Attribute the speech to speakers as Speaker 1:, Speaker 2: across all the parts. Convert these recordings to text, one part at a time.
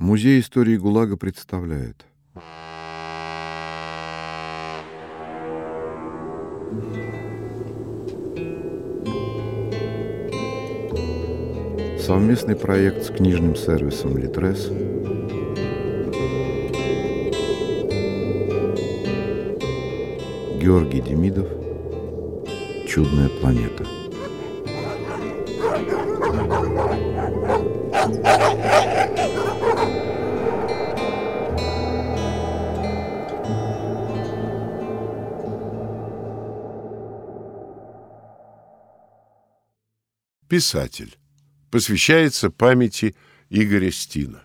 Speaker 1: Музей истории ГУЛАГа представляет. Совместный проект с книжным сервисом «Литрес» Георгий Демидов. «Чудная планета»
Speaker 2: Писатель. Посвящается памяти Игоря Стина.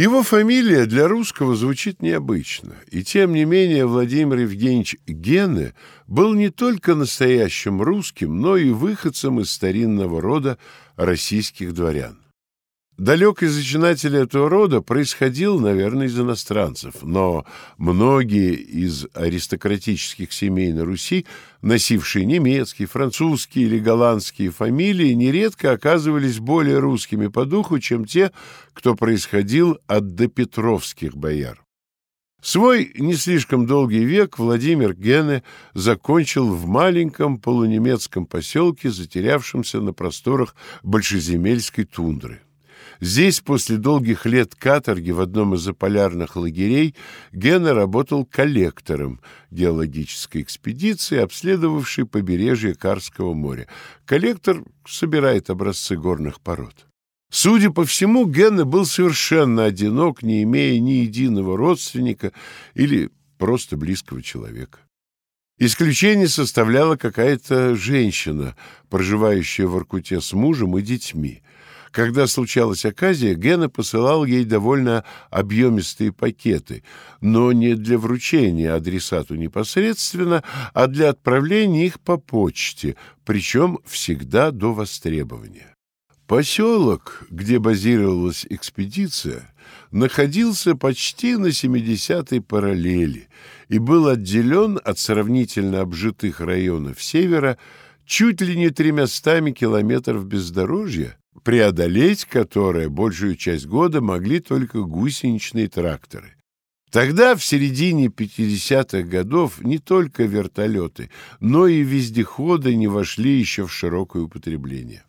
Speaker 2: Его фамилия для русского звучит необычно, и тем не менее Владимир Евгеньевич Гене был не только настоящим русским, но и выходцем из старинного рода российских дворян. Далекий зачинатель этого рода происходил, наверное, из иностранцев, но многие из аристократических семей на Руси, носившие немецкие, французские или голландские фамилии, нередко оказывались более русскими по духу, чем те, кто происходил от допетровских бояр. Свой не слишком долгий век Владимир Гене закончил в маленьком полунемецком поселке, затерявшемся на просторах большеземельской тундры. Здесь, после долгих лет каторги в одном из заполярных лагерей, Гена работал коллектором геологической экспедиции, обследовавшей побережье Карского моря. Коллектор собирает образцы горных пород. Судя по всему, Гена был совершенно одинок, не имея ни единого родственника или просто близкого человека. Исключение составляла какая-то женщина, проживающая в Иркуте с мужем и детьми. Когда случалась оказия, Гена посылал ей довольно объемистые пакеты, но не для вручения адресату непосредственно, а для отправления их по почте, причем всегда до востребования. Поселок, где базировалась экспедиция, находился почти на 70-й параллели и был отделен от сравнительно обжитых районов севера чуть ли не тремястами километров бездорожья, преодолеть которое большую часть года могли только гусеничные тракторы. Тогда, в середине 50-х годов, не только вертолеты, но и вездеходы не вошли еще в широкое употребление.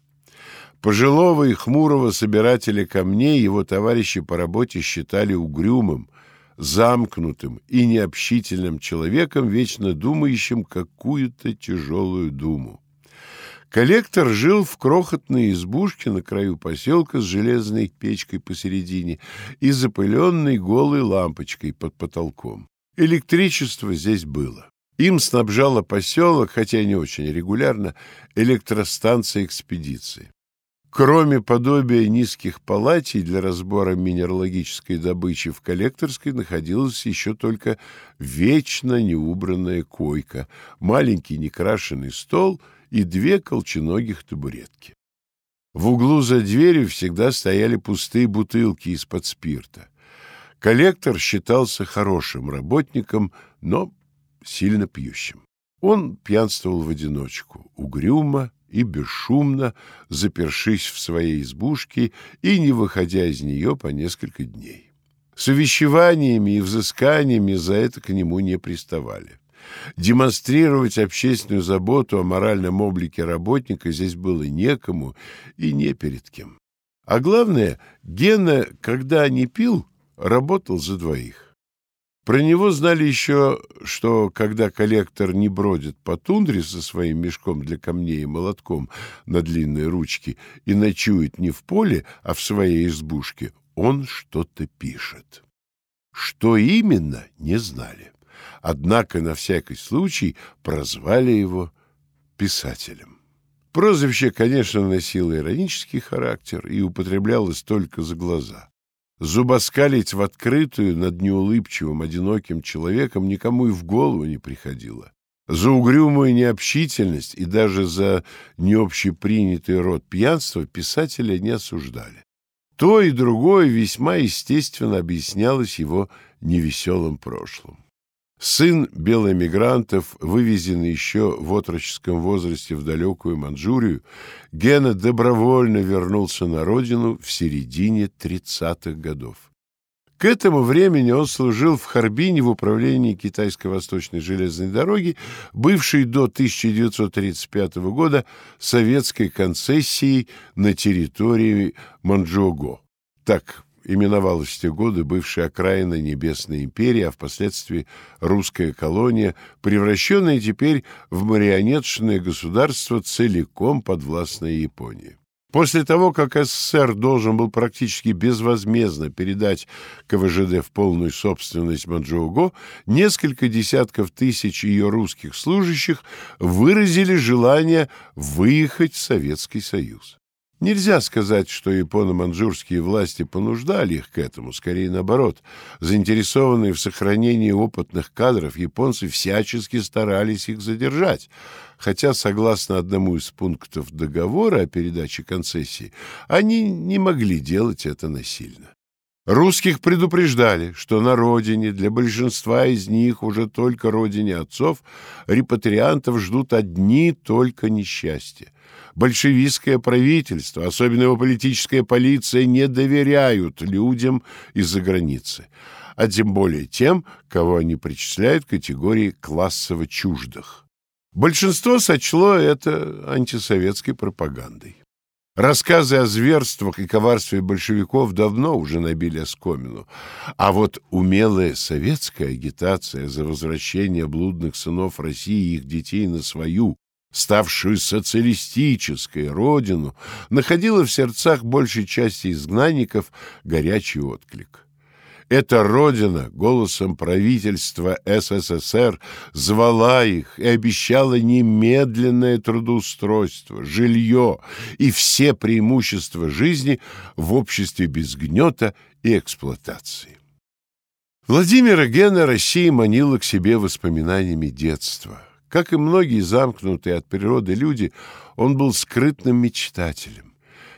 Speaker 2: Пожилого и хмурого собирателя камней его товарищи по работе считали угрюмым, замкнутым и необщительным человеком, вечно думающим какую-то тяжелую думу. Коллектор жил в крохотной избушке на краю поселка с железной печкой посередине и запыленной голой лампочкой под потолком. Электричество здесь было. Им снабжала поселок, хотя не очень регулярно, электростанция экспедиции. Кроме подобия низких палатей для разбора минералогической добычи в коллекторской находилась еще только вечно неубранная койка, маленький некрашенный стол — и две колченогих табуретки. В углу за дверью всегда стояли пустые бутылки из-под спирта. Коллектор считался хорошим работником, но сильно пьющим. Он пьянствовал в одиночку, угрюмо и бесшумно, запершись в своей избушке и не выходя из нее по несколько дней. С увещеваниями и взысканиями за это к нему не приставали. Демонстрировать общественную заботу о моральном облике работника здесь было некому и не перед кем. А главное, Гена, когда не пил, работал за двоих. Про него знали еще, что когда коллектор не бродит по тундре со своим мешком для камней и молотком на длинной ручке и ночует не в поле, а в своей избушке, он что-то пишет. Что именно, не знали однако на всякий случай прозвали его писателем. Прозвище, конечно, носило иронический характер и употреблялось только за глаза. Зубоскалить в открытую над неулыбчивым, одиноким человеком никому и в голову не приходило. За угрюмую необщительность и даже за необщепринятый род пьянства писателя не осуждали. То и другое весьма естественно объяснялось его невеселым прошлым. Сын белоэмигрантов, вывезенный еще в отроческом возрасте в далекую Манчжурию, Гена добровольно вернулся на родину в середине 30-х годов. К этому времени он служил в Харбине в управлении Китайско-Восточной железной дороги, бывшей до 1935 года советской концессией на территории Манчжоуго. Так именовалась в те годы бывшая окраина Небесной империи, а впоследствии русская колония, превращенная теперь в марионеточное государство, целиком подвластное Японии. После того, как СССР должен был практически безвозмездно передать КВЖД в полную собственность Манчжоуго, несколько десятков тысяч ее русских служащих выразили желание выехать в Советский Союз. Нельзя сказать, что японо-манчжурские власти понуждали их к этому, скорее наоборот. Заинтересованные в сохранении опытных кадров, японцы всячески старались их задержать, хотя, согласно одному из пунктов договора о передаче концессии, они не могли делать это насильно. Русских предупреждали, что на родине, для большинства из них, уже только родине отцов, репатриантов ждут одни только несчастья большевистское правительство, особенно его политическая полиция, не доверяют людям из-за границы, а тем более тем, кого они причисляют к категории классово чуждых. Большинство сочло это антисоветской пропагандой. Рассказы о зверствах и коварстве большевиков давно уже набили оскомину, а вот умелая советская агитация за возвращение блудных сынов России и их детей на свою, ставшую социалистической родину, находила в сердцах большей части изгнанников горячий отклик. Эта родина голосом правительства СССР звала их и обещала немедленное трудоустройство, жилье и все преимущества жизни в обществе без гнета и эксплуатации. Владимира Гена Россия манила к себе воспоминаниями детства – как и многие замкнутые от природы люди, он был скрытным мечтателем.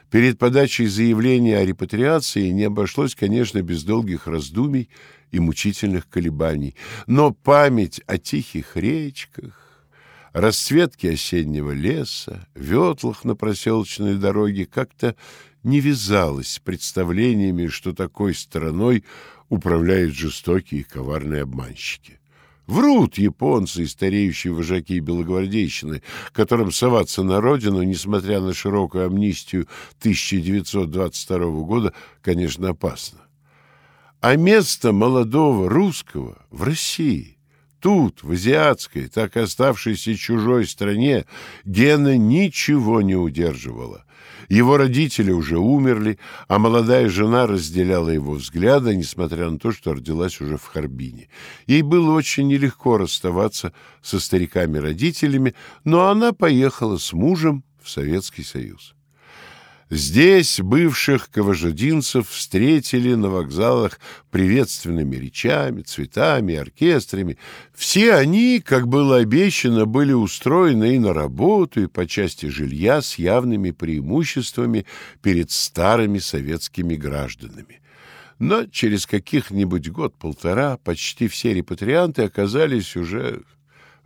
Speaker 2: Перед подачей заявления о репатриации не обошлось, конечно, без долгих раздумий и мучительных колебаний, но память о тихих речках, расцветке осеннего леса, ветлах на проселочной дороге как-то не вязалась с представлениями, что такой страной управляют жестокие и коварные обманщики. Врут японцы и стареющие вожаки белогвардейщины, которым соваться на родину, несмотря на широкую амнистию 1922 года, конечно, опасно. А место молодого русского в России, тут, в азиатской, так оставшейся чужой стране, Гена ничего не удерживала. Его родители уже умерли, а молодая жена разделяла его взгляды, несмотря на то, что родилась уже в Харбине. Ей было очень нелегко расставаться со стариками-родителями, но она поехала с мужем в Советский Союз. Здесь бывших каважадинцев встретили на вокзалах приветственными речами, цветами, оркестрами. Все они, как было обещано, были устроены и на работу, и по части жилья с явными преимуществами перед старыми советскими гражданами. Но через каких-нибудь год-полтора почти все репатрианты оказались уже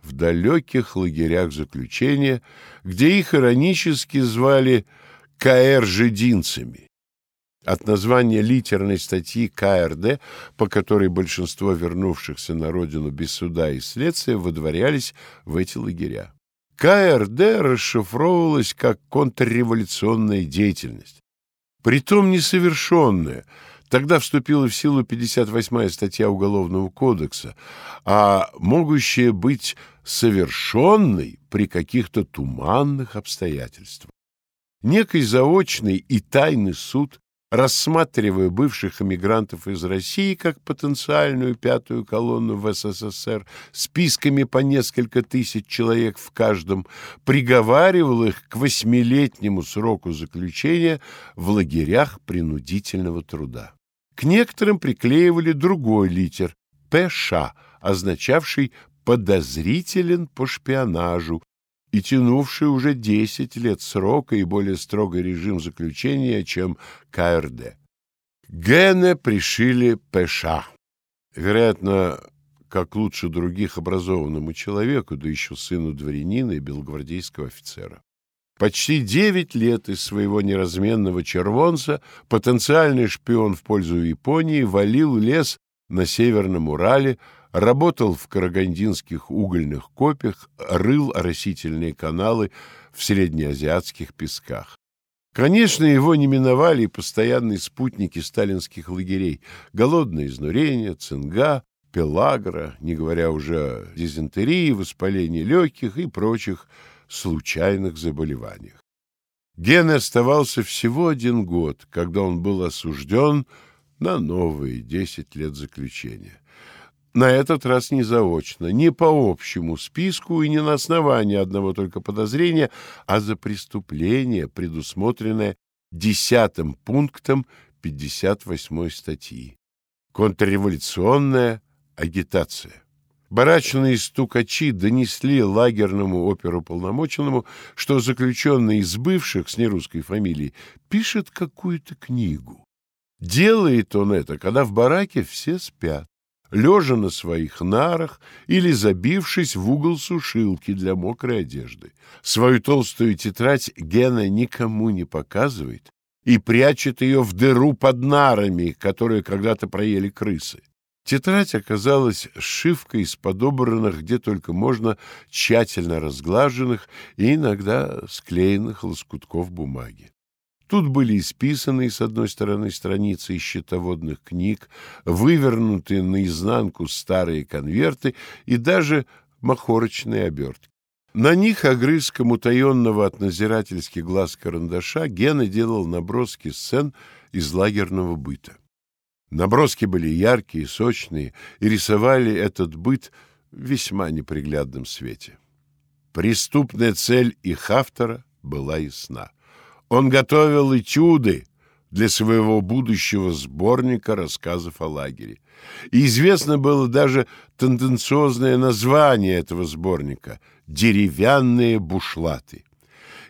Speaker 2: в далеких лагерях заключения, где их иронически звали «Связь» КР-жидинцами. От названия литерной статьи КРД, по которой большинство вернувшихся на родину без суда и следствия выдворялись в эти лагеря. КРД расшифровывалась как контрреволюционная деятельность. Притом несовершенная. Тогда вступила в силу 58-я статья Уголовного кодекса, а могущая быть совершенной при каких-то туманных обстоятельствах. Некий заочный и тайный суд, рассматривая бывших эмигрантов из России как потенциальную пятую колонну в СССР, списками по несколько тысяч человек в каждом, приговаривал их к восьмилетнему сроку заключения в лагерях принудительного труда. К некоторым приклеивали другой литер – ПШ, означавший подозрителен по шпионажу и тянувший уже 10 лет срока и более строгий режим заключения, чем КРД. Гене пришили ПШ. Вероятно, как лучше других образованному человеку, да еще сыну дворянина и белогвардейского офицера. Почти девять лет из своего неразменного червонца потенциальный шпион в пользу Японии валил лес на Северном Урале, работал в карагандинских угольных копях, рыл оросительные каналы в среднеазиатских песках. Конечно, его не миновали и постоянные спутники сталинских лагерей — голодное изнурение, цинга, пелагра, не говоря уже о дизентерии, воспалении легких и прочих случайных заболеваниях. Ген оставался всего один год, когда он был осужден на новые десять лет заключения. На этот раз не заочно, не по общему списку и не на основании одного только подозрения, а за преступление, предусмотренное десятым пунктом 58 статьи. Контрреволюционная агитация. Барачные стукачи донесли лагерному оперуполномоченному, что заключенный из бывших с нерусской фамилией пишет какую-то книгу. Делает он это, когда в бараке все спят, лежа на своих нарах или забившись в угол сушилки для мокрой одежды. Свою толстую тетрадь Гена никому не показывает и прячет ее в дыру под нарами, которые когда-то проели крысы. Тетрадь оказалась сшивкой из подобранных, где только можно, тщательно разглаженных и иногда склеенных лоскутков бумаги. Тут были исписанные с одной стороны страницы из счетоводных книг, вывернутые наизнанку старые конверты и даже махорочные обертки. На них огрызком утаенного от назирательских глаз карандаша Гена делал наброски сцен из лагерного быта. Наброски были яркие, сочные и рисовали этот быт в весьма неприглядном свете. Преступная цель их автора была ясна. Он готовил этюды для своего будущего сборника рассказов о лагере. И известно было даже тенденциозное название этого сборника «Деревянные бушлаты».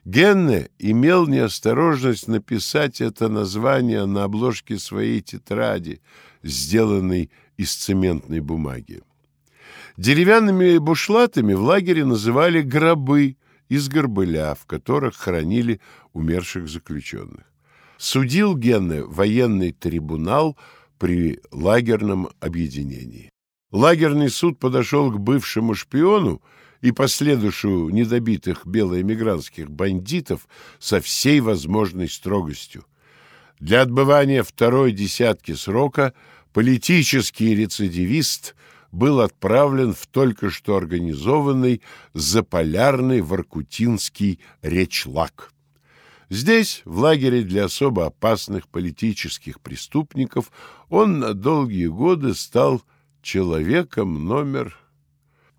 Speaker 2: Генне имел неосторожность написать это название на обложке своей тетради, сделанной из цементной бумаги. Деревянными бушлатами в лагере называли гробы из горбыля, в которых хоронили умерших заключенных. Судил Генне военный трибунал при лагерном объединении. Лагерный суд подошел к бывшему шпиону и последующую недобитых белоэмигрантских бандитов со всей возможной строгостью. Для отбывания второй десятки срока политический рецидивист был отправлен в только что организованный заполярный Воркутинский речлаг. Здесь, в лагере для особо опасных политических преступников, он на долгие годы стал человеком номер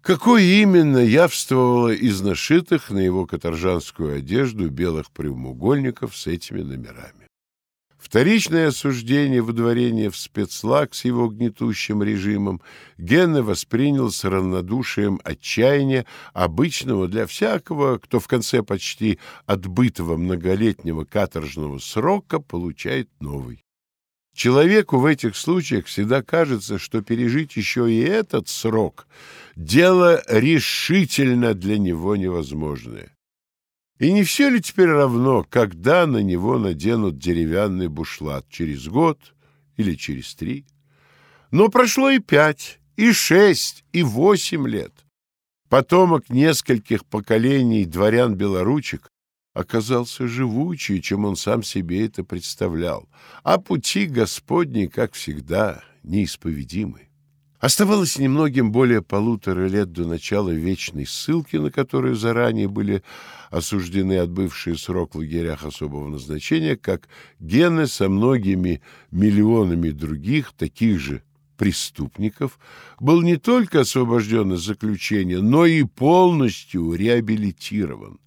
Speaker 2: Какое именно явствовало из нашитых на его каторжанскую одежду белых прямоугольников с этими номерами. Вторичное осуждение выдворения в спецлаг с его гнетущим режимом Генна воспринял с равнодушием отчаяния, обычного для всякого, кто в конце почти отбытого многолетнего каторжного срока получает новый. Человеку в этих случаях всегда кажется, что пережить еще и этот срок — дело решительно для него невозможное. И не все ли теперь равно, когда на него наденут деревянный бушлат, через год или через три? Но прошло и пять, и шесть, и восемь лет. Потомок нескольких поколений дворян-белоручек оказался живучее, чем он сам себе это представлял, а пути Господни, как всегда, неисповедимы. Оставалось немногим более полутора лет до начала вечной ссылки, на которую заранее были осуждены отбывшие срок в лагерях особого назначения, как Гены со многими миллионами других таких же преступников был не только освобожден из заключения, но и полностью реабилитирован.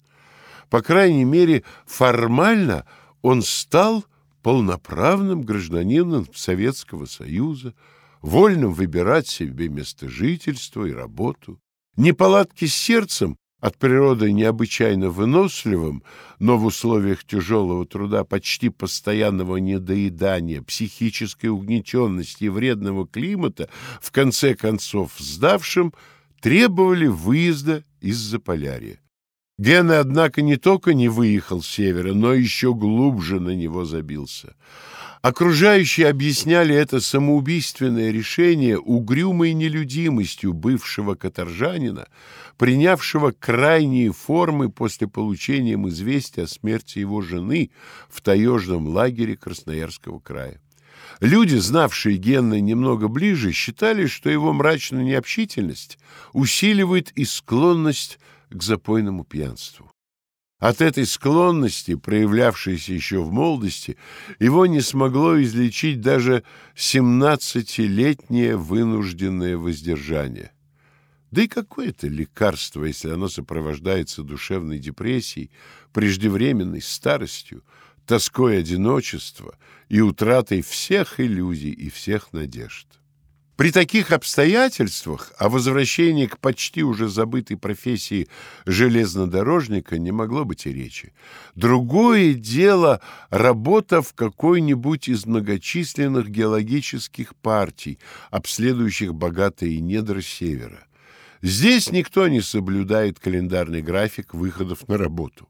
Speaker 2: По крайней мере, формально он стал полноправным гражданином Советского Союза, вольным выбирать себе место жительства и работу. Неполадки с сердцем, от природы необычайно выносливым, но в условиях тяжелого труда, почти постоянного недоедания, психической угнетенности и вредного климата, в конце концов сдавшим, требовали выезда из Заполярья. Гена, однако, не только не выехал с севера, но еще глубже на него забился. Окружающие объясняли это самоубийственное решение угрюмой нелюдимостью бывшего каторжанина, принявшего крайние формы после получения известия о смерти его жены в таежном лагере Красноярского края. Люди, знавшие Генна немного ближе, считали, что его мрачная необщительность усиливает и склонность к запойному пьянству. От этой склонности, проявлявшейся еще в молодости, его не смогло излечить даже семнадцатилетнее вынужденное воздержание. Да и какое это лекарство, если оно сопровождается душевной депрессией, преждевременной старостью, тоской одиночества и утратой всех иллюзий и всех надежд? При таких обстоятельствах о возвращении к почти уже забытой профессии железнодорожника не могло быть и речи. Другое дело — работа в какой-нибудь из многочисленных геологических партий, обследующих богатые недра Севера. Здесь никто не соблюдает календарный график выходов на работу.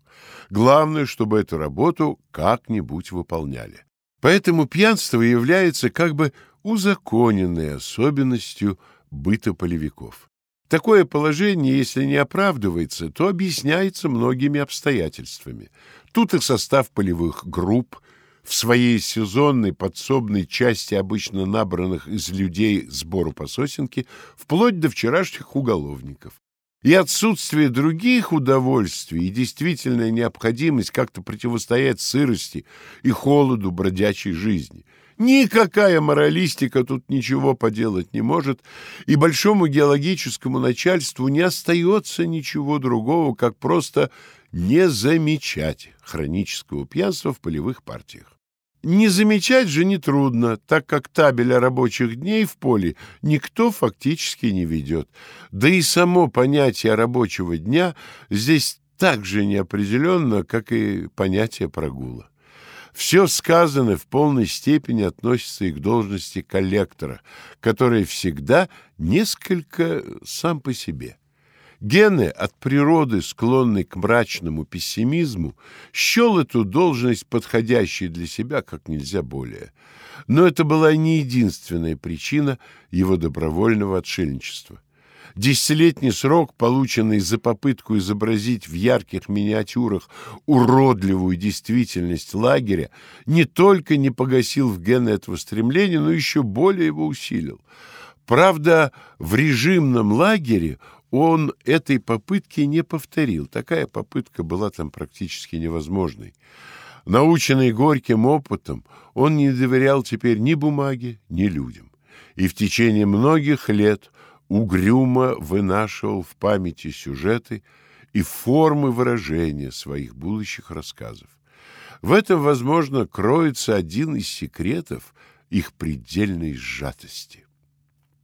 Speaker 2: Главное, чтобы эту работу как-нибудь выполняли. Поэтому пьянство является как бы узаконенной особенностью быта полевиков. Такое положение, если не оправдывается, то объясняется многими обстоятельствами. Тут и состав полевых групп, в своей сезонной подсобной части, обычно набранных из людей сбору по сосенке, вплоть до вчерашних уголовников. И отсутствие других удовольствий, и действительная необходимость как-то противостоять сырости и холоду бродячей жизни – Никакая моралистика тут ничего поделать не может, и большому геологическому начальству не остается ничего другого, как просто не замечать хронического пьянства в полевых партиях. Не замечать же нетрудно, так как табеля рабочих дней в поле никто фактически не ведет. Да и само понятие рабочего дня здесь так же неопределенно, как и понятие прогула. Все сказанное в полной степени относится и к должности коллектора, который всегда несколько сам по себе. Гены, от природы склонный к мрачному пессимизму, счел эту должность подходящей для себя как нельзя более. Но это была не единственная причина его добровольного отшельничества. Десятилетний срок, полученный за попытку изобразить в ярких миниатюрах уродливую действительность лагеря, не только не погасил в гены этого стремления, но еще более его усилил. Правда, в режимном лагере он этой попытки не повторил. Такая попытка была там практически невозможной. Наученный горьким опытом, он не доверял теперь ни бумаге, ни людям. И в течение многих лет угрюмо вынашивал в памяти сюжеты и формы выражения своих будущих рассказов. В этом, возможно, кроется один из секретов их предельной сжатости.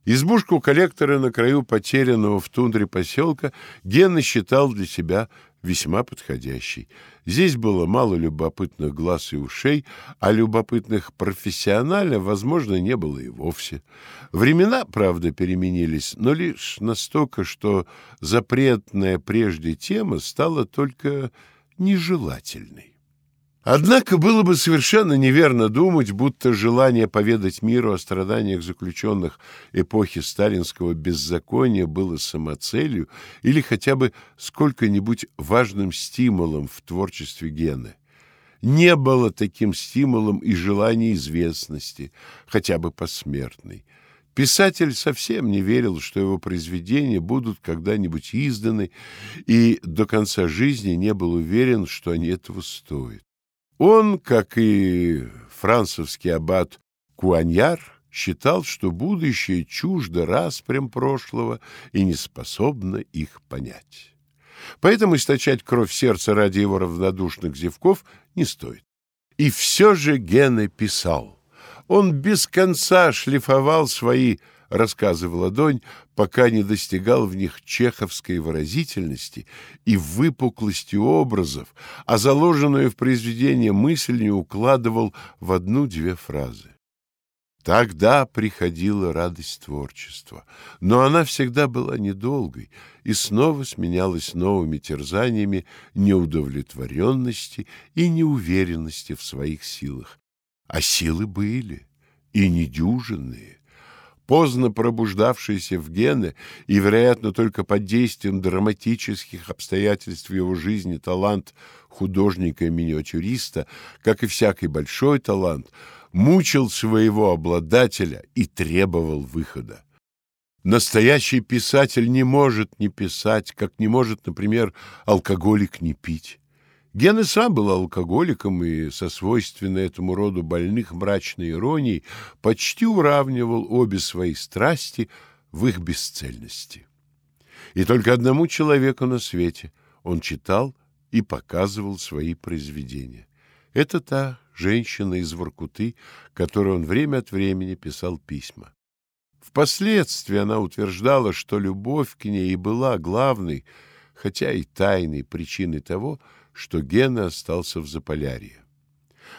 Speaker 2: Избушку коллектора на краю потерянного в тундре поселка Гена считал для себя весьма подходящий. Здесь было мало любопытных глаз и ушей, а любопытных профессионально, возможно, не было и вовсе. Времена, правда, переменились, но лишь настолько, что запретная прежде тема стала только нежелательной. Однако было бы совершенно неверно думать, будто желание поведать миру о страданиях заключенных эпохи сталинского беззакония было самоцелью или хотя бы сколько-нибудь важным стимулом в творчестве Гены. Не было таким стимулом и желания известности, хотя бы посмертной. Писатель совсем не верил, что его произведения будут когда-нибудь изданы, и до конца жизни не был уверен, что они этого стоят. Он, как и французский аббат Куаньяр, считал, что будущее чуждо распрям прошлого и не способно их понять. Поэтому источать кровь сердца ради его равнодушных зевков не стоит. И все же Гене писал. Он без конца шлифовал свои рассказы в ладонь, пока не достигал в них чеховской выразительности и выпуклости образов, а заложенную в произведение мысль не укладывал в одну-две фразы. Тогда приходила радость творчества, но она всегда была недолгой и снова сменялась новыми терзаниями неудовлетворенности и неуверенности в своих силах. А силы были, и недюжинные. Поздно пробуждавшиеся в Гене и, вероятно, только под действием драматических обстоятельств его жизни талант художника и миниатюриста, как и всякий большой талант, мучил своего обладателя и требовал выхода. Настоящий писатель не может не писать, как не может, например, алкоголик не пить. Ген и сам был алкоголиком и со свойственной этому роду больных мрачной иронией почти уравнивал обе свои страсти в их бесцельности. И только одному человеку на свете он читал и показывал свои произведения. Это та женщина из Воркуты, которой он время от времени писал письма. Впоследствии она утверждала, что любовь к ней и была главной, хотя и тайной причиной того, что Гена остался в Заполярье.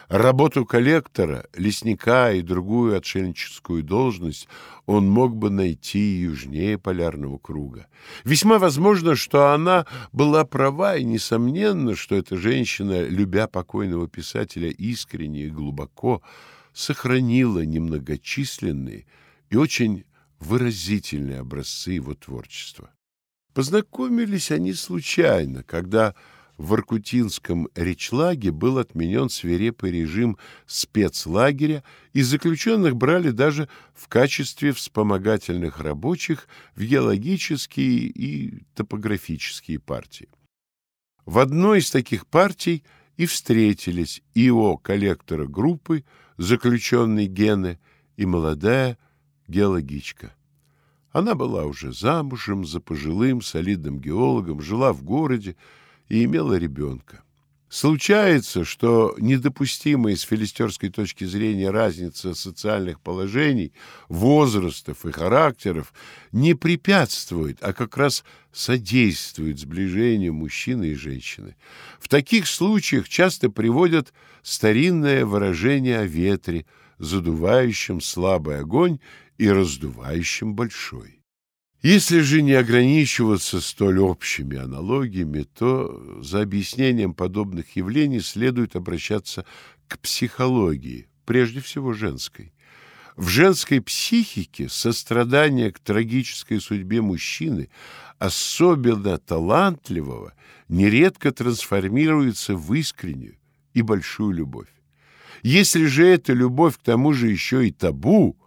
Speaker 2: Работу коллектора, лесника и другую отшельническую должность он мог бы найти южнее полярного круга. Весьма возможно, что она была права, и несомненно, что эта женщина, любя покойного писателя искренне и глубоко, сохранила немногочисленные и очень выразительные образцы его творчества. Познакомились они случайно, когда в Иркутинском речлаге был отменен свирепый режим спецлагеря, и заключенных брали даже в качестве вспомогательных рабочих в геологические и топографические партии. В одной из таких партий и встретились ИО коллектора группы, заключенный Гены, и молодая геологичка. Она была уже замужем за пожилым солидным геологом, жила в городе, и имела ребенка. Случается, что недопустимая с филистерской точки зрения разница социальных положений, возрастов и характеров не препятствует, а как раз содействует сближению мужчины и женщины. В таких случаях часто приводят старинное выражение о ветре, задувающем слабый огонь и раздувающем большой. Если же не ограничиваться столь общими аналогиями, то за объяснением подобных явлений следует обращаться к психологии, прежде всего женской. В женской психике сострадание к трагической судьбе мужчины, особенно талантливого, нередко трансформируется в искреннюю и большую любовь. Если же эта любовь к тому же еще и табу,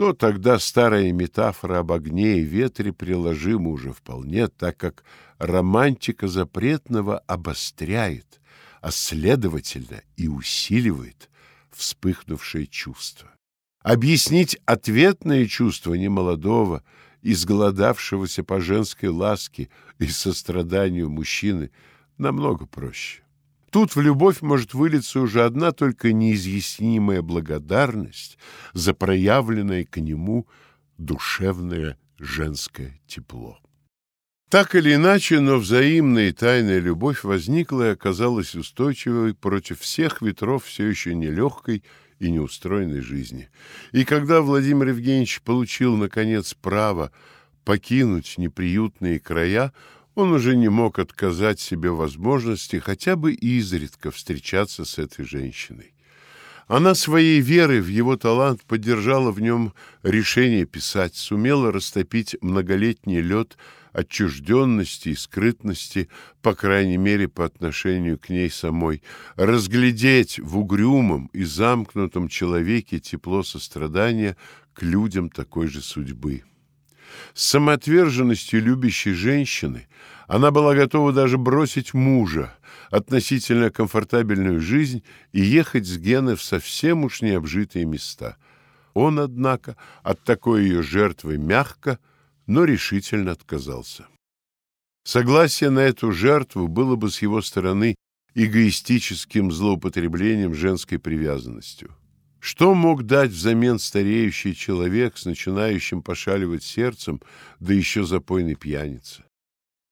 Speaker 2: то тогда старая метафора об огне и ветре приложима уже вполне, так как романтика запретного обостряет, а следовательно и усиливает вспыхнувшее чувство. Объяснить ответное чувство немолодого, изголодавшегося по женской ласке и состраданию мужчины намного проще. Тут в любовь может вылиться уже одна только неизъяснимая благодарность за проявленное к нему душевное женское тепло. Так или иначе, но взаимная и тайная любовь возникла и оказалась устойчивой против всех ветров все еще нелегкой и неустроенной жизни. И когда Владимир Евгеньевич получил, наконец, право покинуть неприютные края, он уже не мог отказать себе возможности хотя бы изредка встречаться с этой женщиной. Она своей верой в его талант поддержала в нем решение писать, сумела растопить многолетний лед отчужденности и скрытности, по крайней мере, по отношению к ней самой, разглядеть в угрюмом и замкнутом человеке тепло сострадания к людям такой же судьбы. С самоотверженностью любящей женщины она была готова даже бросить мужа, относительно комфортабельную жизнь и ехать с Гены в совсем уж необжитые места. Он, однако, от такой ее жертвы мягко, но решительно отказался. Согласие на эту жертву было бы с его стороны эгоистическим злоупотреблением женской привязанностью. Что мог дать взамен стареющий человек с начинающим пошаливать сердцем, да еще запойный пьяница?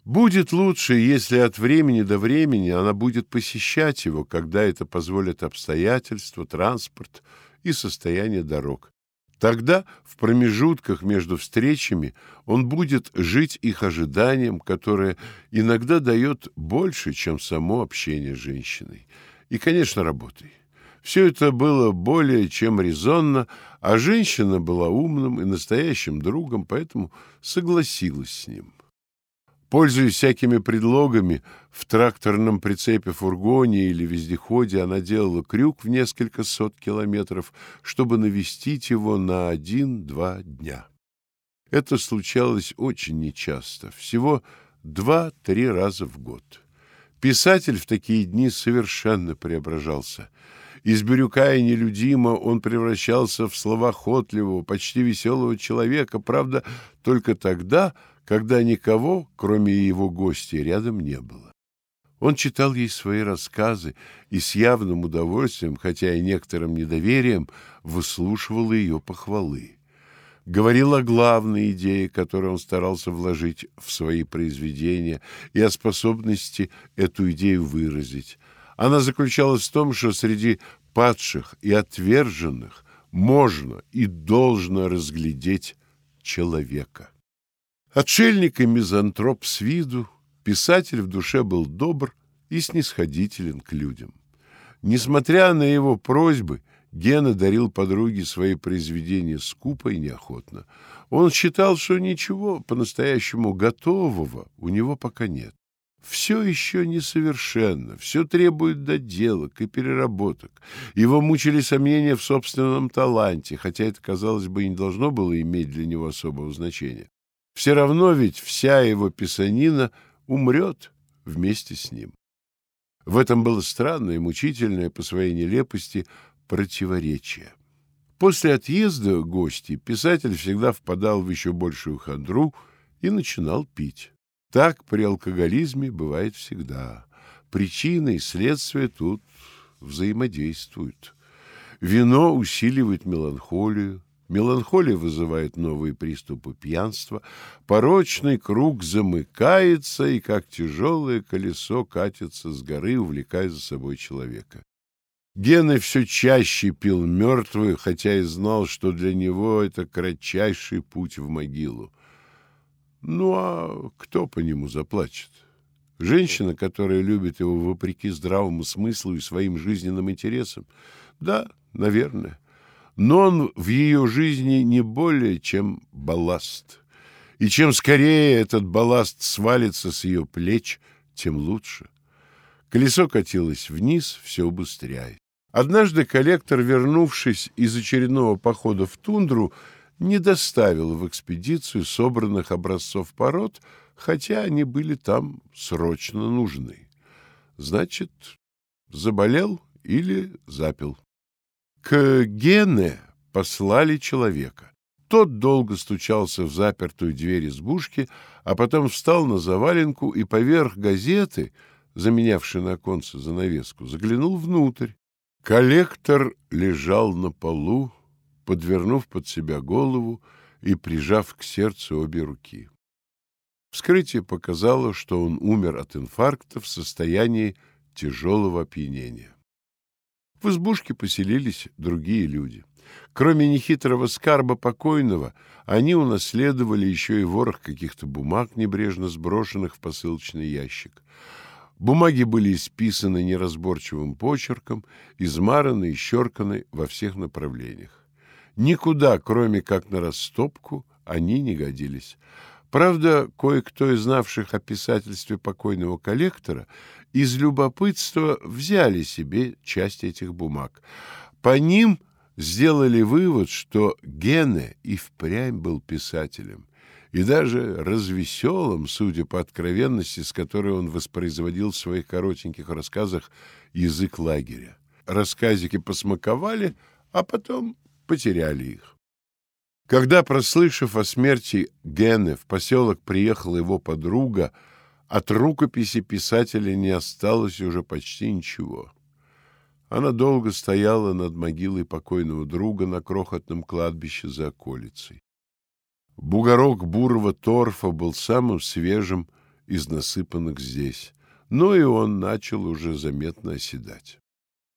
Speaker 2: Будет лучше, если от времени до времени она будет посещать его, когда это позволят обстоятельства, транспорт и состояние дорог. Тогда в промежутках между встречами он будет жить их ожиданием, которое иногда дает больше, чем само общение с женщиной. И, конечно, работой. Все это было более чем резонно, а женщина была умным и настоящим другом, поэтому согласилась с ним. Пользуясь всякими предлогами, в тракторном прицепе фургоне или вездеходе она делала крюк в несколько сот километров, чтобы навестить его на один-два дня. Это случалось очень нечасто, всего два-три раза в год. Писатель в такие дни совершенно преображался. Из бирюка и нелюдимо он превращался в словоохотливого, почти веселого человека, правда, только тогда, когда никого, кроме его гостей, рядом не было. Он читал ей свои рассказы и с явным удовольствием, хотя и некоторым недоверием, выслушивал ее похвалы. Говорил о главной идее, которую он старался вложить в свои произведения, и о способности эту идею выразить. Она заключалась в том, что среди падших и отверженных можно и должно разглядеть человека. Отшельник и мизантроп с виду, писатель в душе был добр и снисходителен к людям. Несмотря на его просьбы, Гена дарил подруге свои произведения скупо и неохотно. Он считал, что ничего по-настоящему готового у него пока нет. Все еще несовершенно, все требует доделок и переработок. Его мучили сомнения в собственном таланте, хотя это, казалось бы, не должно было иметь для него особого значения. Все равно ведь вся его писанина умрет вместе с ним. В этом было странное и мучительное по своей нелепости противоречие. После отъезда гостей писатель всегда впадал в еще большую хандру и начинал пить. Так при алкоголизме бывает всегда. Причины и следствия тут взаимодействуют. Вино усиливает меланхолию, Меланхолия вызывает новые приступы пьянства, порочный круг замыкается и, как тяжелое колесо, катится с горы, увлекая за собой человека. Гена все чаще пил мертвую, хотя и знал, что для него это кратчайший путь в могилу. Ну а кто по нему заплачет? Женщина, которая любит его вопреки здравому смыслу и своим жизненным интересам? Да, наверное но он в ее жизни не более чем балласт. И чем скорее этот балласт свалится с ее плеч, тем лучше. Колесо катилось вниз, все убыстряя. Однажды коллектор, вернувшись из очередного похода в тундру, не доставил в экспедицию собранных образцов пород, хотя они были там срочно нужны. Значит, заболел или запил. К Гене послали человека. Тот долго стучался в запертую дверь избушки, а потом встал на заваленку и поверх газеты, заменявшей на оконце занавеску, заглянул внутрь. Коллектор лежал на полу, подвернув под себя голову и прижав к сердцу обе руки. Вскрытие показало, что он умер от инфаркта в состоянии тяжелого опьянения. В избушке поселились другие люди. Кроме нехитрого скарба покойного, они унаследовали еще и ворох каких-то бумаг, небрежно сброшенных в посылочный ящик. Бумаги были исписаны неразборчивым почерком, измараны и щерканы во всех направлениях. Никуда, кроме как на растопку, они не годились. Правда, кое-кто из знавших о писательстве покойного коллектора из любопытства взяли себе часть этих бумаг. По ним сделали вывод, что Гене и впрямь был писателем, и даже развеселым, судя по откровенности, с которой он воспроизводил в своих коротеньких рассказах язык лагеря. Рассказики посмаковали, а потом потеряли их. Когда, прослышав о смерти Гены, в поселок приехала его подруга, от рукописи писателя не осталось уже почти ничего. Она долго стояла над могилой покойного друга на крохотном кладбище за околицей. Бугорок бурого торфа был самым свежим из насыпанных здесь, но и он начал уже заметно оседать.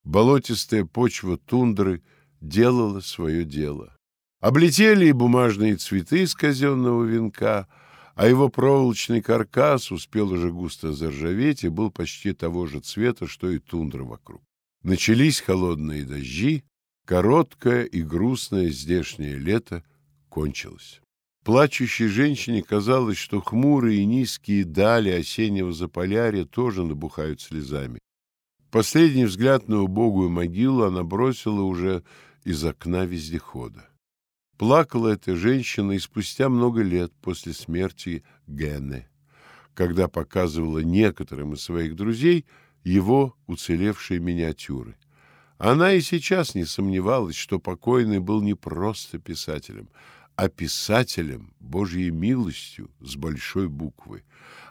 Speaker 2: Болотистая почва тундры делала свое дело. Облетели и бумажные цветы из казенного венка, а его проволочный каркас успел уже густо заржаветь и был почти того же цвета, что и тундра вокруг. Начались холодные дожди, короткое и грустное здешнее лето кончилось. Плачущей женщине казалось, что хмурые и низкие дали осеннего заполярья тоже набухают слезами. Последний взгляд на убогую могилу она бросила уже из окна вездехода. Плакала эта женщина и спустя много лет после смерти Генны, когда показывала некоторым из своих друзей его уцелевшие миниатюры. Она и сейчас не сомневалась, что покойный был не просто писателем, а писателем Божьей милостью с большой буквы,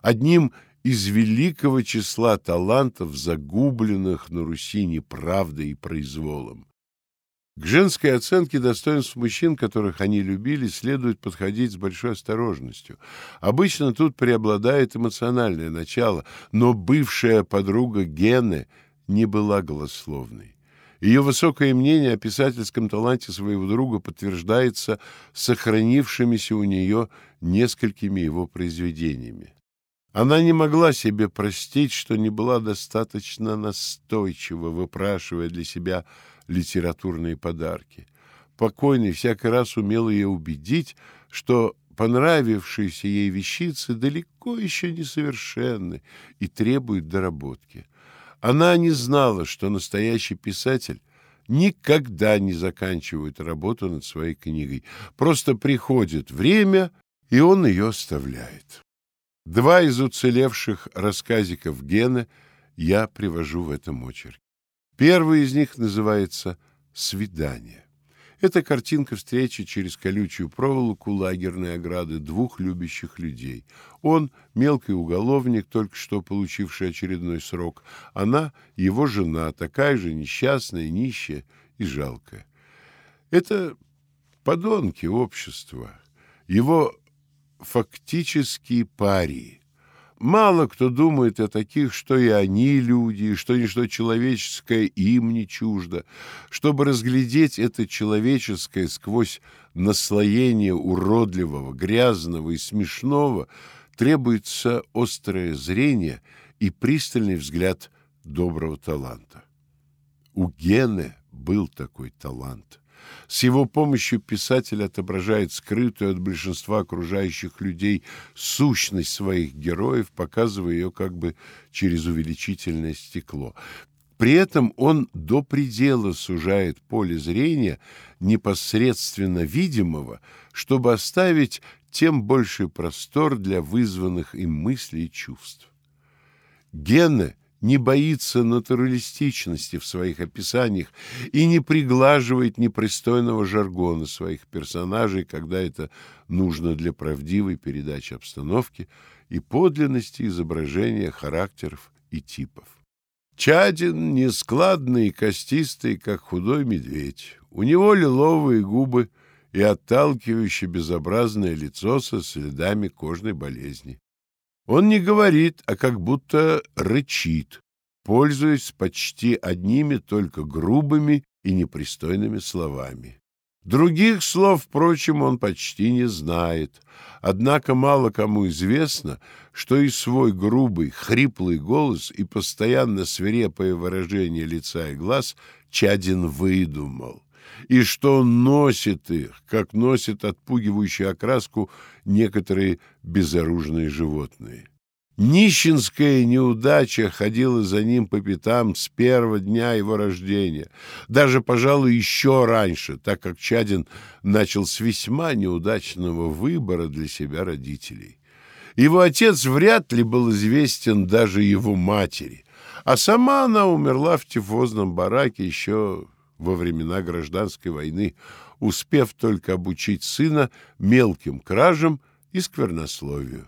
Speaker 2: одним из великого числа талантов, загубленных на Руси неправдой и произволом. К женской оценке достоинств мужчин, которых они любили, следует подходить с большой осторожностью. Обычно тут преобладает эмоциональное начало, но бывшая подруга Гены не была голословной. Ее высокое мнение о писательском таланте своего друга подтверждается сохранившимися у нее несколькими его произведениями. Она не могла себе простить, что не была достаточно настойчива, выпрашивая для себя литературные подарки. Покойный всякий раз умел ее убедить, что понравившиеся ей вещицы далеко еще несовершенны и требуют доработки. Она не знала, что настоящий писатель никогда не заканчивает работу над своей книгой. Просто приходит время, и он ее оставляет. Два из уцелевших рассказиков Гена я привожу в этом очерке. Первый из них называется «Свидание». Это картинка встречи через колючую проволоку лагерной ограды двух любящих людей. Он — мелкий уголовник, только что получивший очередной срок. Она — его жена, такая же несчастная, нищая и жалкая. Это подонки общества, его фактические парии. Мало кто думает о таких, что и они люди, что ничто человеческое им не чуждо. Чтобы разглядеть это человеческое сквозь наслоение уродливого, грязного и смешного, требуется острое зрение и пристальный взгляд доброго таланта. У Гены был такой талант. С его помощью писатель отображает скрытую от большинства окружающих людей сущность своих героев, показывая ее как бы через увеличительное стекло. При этом он до предела сужает поле зрения непосредственно видимого, чтобы оставить тем больший простор для вызванных им мыслей и чувств. Гены не боится натуралистичности в своих описаниях и не приглаживает непристойного жаргона своих персонажей, когда это нужно для правдивой передачи обстановки и подлинности изображения характеров и типов. Чадин нескладный и костистый, как худой медведь. У него лиловые губы и отталкивающее безобразное лицо со следами кожной болезни. Он не говорит, а как будто рычит, пользуясь почти одними только грубыми и непристойными словами. Других слов, впрочем, он почти не знает, однако мало кому известно, что и свой грубый, хриплый голос и постоянно свирепое выражение лица и глаз Чадин выдумал и что носит их, как носит отпугивающую окраску некоторые безоружные животные. Нищенская неудача ходила за ним по пятам с первого дня его рождения, даже, пожалуй, еще раньше, так как Чадин начал с весьма неудачного выбора для себя родителей. Его отец вряд ли был известен даже его матери, а сама она умерла в тифозном бараке еще во времена гражданской войны, успев только обучить сына мелким кражам и сквернословию.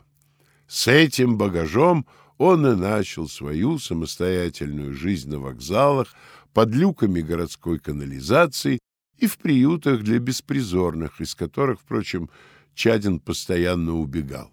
Speaker 2: С этим багажом он и начал свою самостоятельную жизнь на вокзалах, под люками городской канализации и в приютах для беспризорных, из которых, впрочем, Чадин постоянно убегал.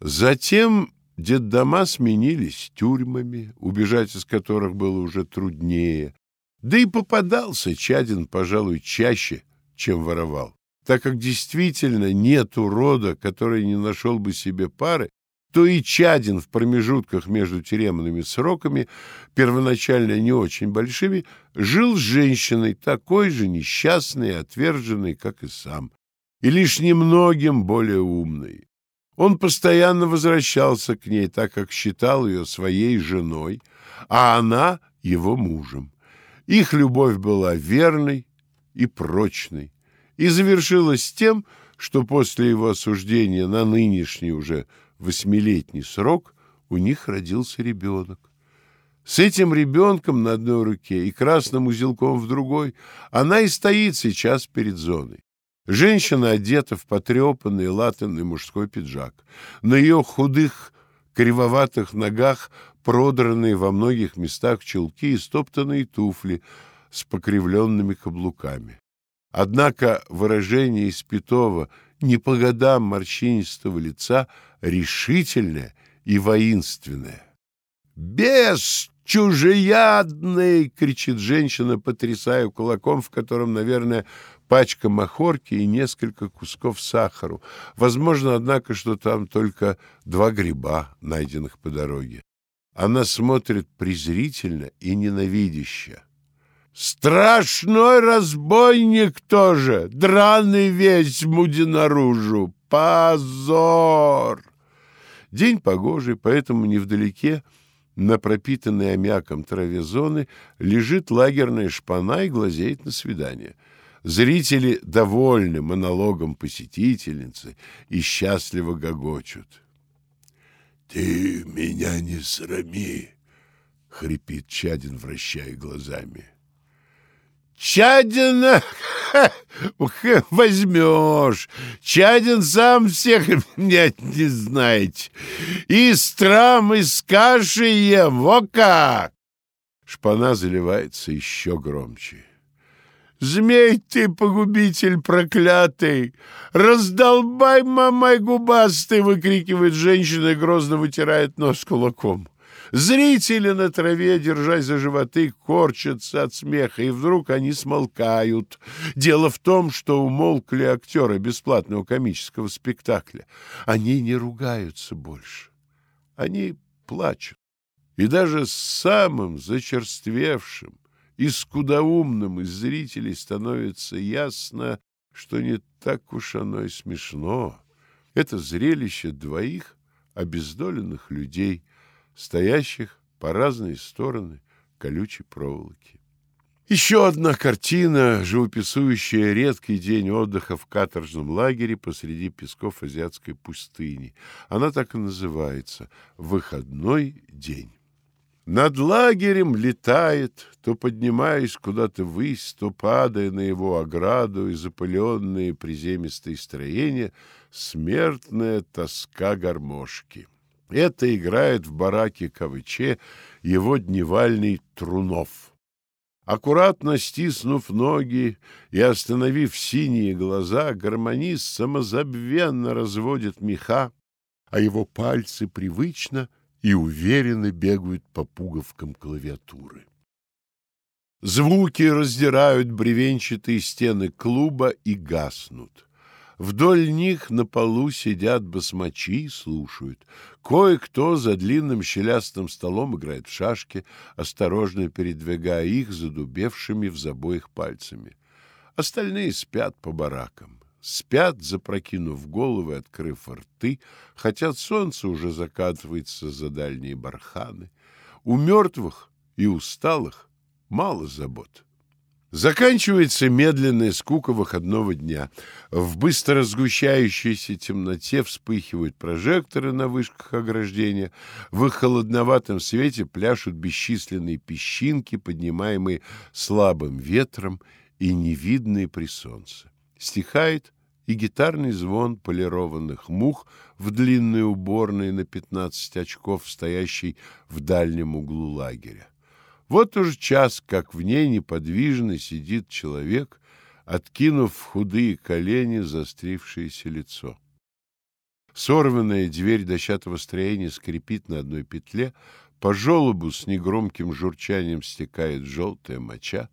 Speaker 2: Затем детдома сменились тюрьмами, убежать из которых было уже труднее, да и попадался Чадин, пожалуй, чаще, чем воровал. Так как действительно нет урода, который не нашел бы себе пары, то и Чадин в промежутках между тюремными сроками, первоначально не очень большими, жил с женщиной, такой же несчастной и отверженной, как и сам, и лишь немногим более умной. Он постоянно возвращался к ней, так как считал ее своей женой, а она его мужем. Их любовь была верной и прочной, и завершилась тем, что после его осуждения на нынешний уже восьмилетний срок у них родился ребенок. С этим ребенком на одной руке и красным узелком в другой она и стоит сейчас перед зоной. Женщина одета в потрепанный латанный мужской пиджак. На ее худых, кривоватых ногах продранные во многих местах чулки и стоптанные туфли с покривленными каблуками. Однако выражение испитого не по годам морщинистого лица решительное и воинственное. «Бес чужеядный!» — кричит женщина, потрясая кулаком, в котором, наверное, пачка махорки и несколько кусков сахару. Возможно, однако, что там только два гриба, найденных по дороге. Она смотрит презрительно и ненавидяще. Страшной разбойник тоже, драный весь муди наружу. Позор! День погожий, поэтому невдалеке, на пропитанной аммиаком траве зоны, лежит лагерная шпана и глазеет на свидание. Зрители довольны монологом посетительницы и счастливо гогочут. «Ты меня не срами!» — хрипит Чадин, вращая глазами. Чадина возьмешь. Чадин сам всех меня не знает. И страм, и с кашей ем, во как! Шпана заливается еще громче. Змей ты, погубитель проклятый! Раздолбай, мамай губастый! Выкрикивает женщина и грозно вытирает нос кулаком. Зрители на траве, держась за животы, корчатся от смеха, и вдруг они смолкают. Дело в том, что умолкли актеры бесплатного комического спектакля. Они не ругаются больше. Они плачут. И даже самым зачерствевшим и скудоумным из зрителей становится ясно, что не так уж оно и смешно. Это зрелище двоих обездоленных людей — стоящих по разные стороны колючей проволоки. Еще одна картина, живописующая редкий день отдыха в каторжном лагере посреди песков азиатской пустыни. Она так и называется «Выходной день». Над лагерем летает, то поднимаясь куда-то ввысь, то падая на его ограду и запыленные приземистые строения, смертная тоска гармошки. Это играет в бараке Кавыче его дневальный Трунов. Аккуратно стиснув ноги и остановив синие глаза, гармонист самозабвенно разводит меха, а его пальцы привычно и уверенно бегают по пуговкам клавиатуры. Звуки раздирают бревенчатые стены клуба и гаснут. Вдоль них на полу сидят басмачи и слушают. Кое-кто за длинным щелястым столом играет в шашки, осторожно передвигая их задубевшими в забоях пальцами. Остальные спят по баракам. Спят, запрокинув головы, открыв рты, хотя солнце уже закатывается за дальние барханы. У мертвых и усталых мало забот. Заканчивается медленная скука выходного дня. В быстро сгущающейся темноте вспыхивают прожекторы на вышках ограждения. В их холодноватом свете пляшут бесчисленные песчинки, поднимаемые слабым ветром и невидные при солнце. Стихает и гитарный звон полированных мух в длинной уборной на пятнадцать очков, стоящей в дальнем углу лагеря. Вот уже час, как в ней неподвижно сидит человек, откинув в худые колени застрившееся лицо. Сорванная дверь дощатого строения скрипит на одной петле, по желобу с негромким журчанием стекает желтая моча.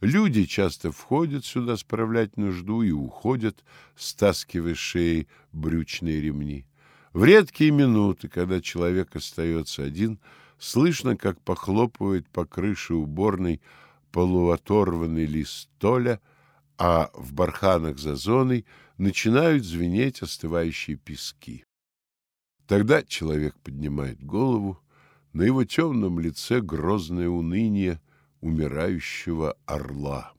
Speaker 2: Люди часто входят сюда справлять нужду и уходят, стаскивая шеи брючные ремни. В редкие минуты, когда человек остается один, слышно, как похлопывает по крыше уборной полуоторванный лист толя, а в барханах за зоной начинают звенеть остывающие пески. Тогда человек поднимает голову, на его темном лице грозное уныние умирающего орла.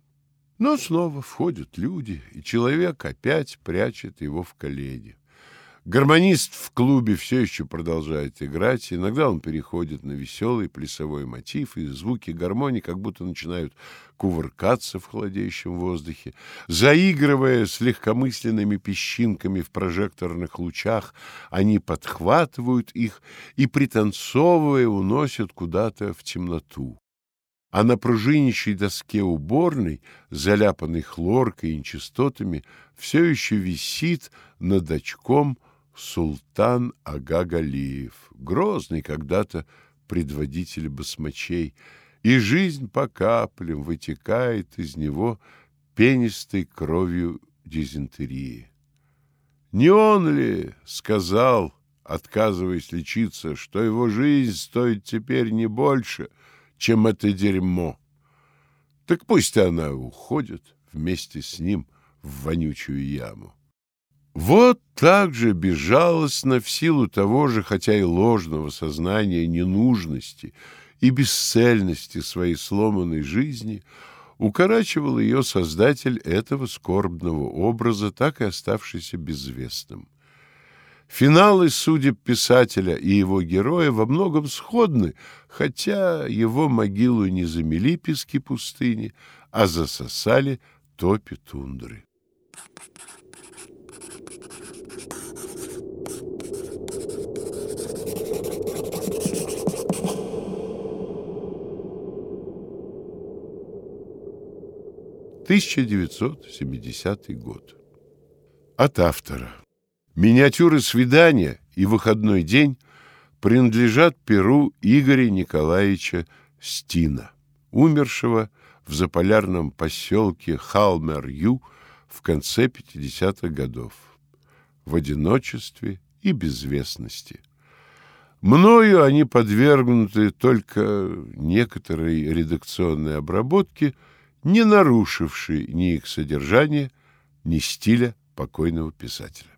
Speaker 2: Но снова входят люди, и человек опять прячет его в колени. Гармонист в клубе все еще продолжает играть. Иногда он переходит на веселый плясовой мотив, и звуки гармонии как будто начинают кувыркаться в холодеющем воздухе. Заигрывая с легкомысленными песчинками в прожекторных лучах, они подхватывают их и, пританцовывая, уносят куда-то в темноту. А на пружинищей доске уборной, заляпанной хлоркой и нечистотами, все еще висит над очком — Султан Ага-Галиев, грозный когда-то предводитель басмачей, и жизнь по каплям вытекает из него пенистой кровью дизентерии. Не он ли сказал, отказываясь лечиться, что его жизнь стоит теперь не больше, чем это дерьмо? Так пусть она уходит вместе с ним в вонючую яму. Вот так же безжалостно в силу того же, хотя и ложного сознания ненужности и бесцельности своей сломанной жизни, укорачивал ее создатель этого скорбного образа, так и оставшийся безвестным. Финалы судеб писателя и его героя во многом сходны, хотя его могилу не замели пески пустыни, а засосали топи тундры. 1970 год. От автора. Миниатюры свидания и выходной день принадлежат перу Игоря Николаевича Стина, умершего в заполярном поселке Халмер-Ю в конце 50-х годов, в одиночестве и безвестности. Мною они подвергнуты только некоторой редакционной обработке – не нарушивший ни их содержания, ни стиля покойного писателя.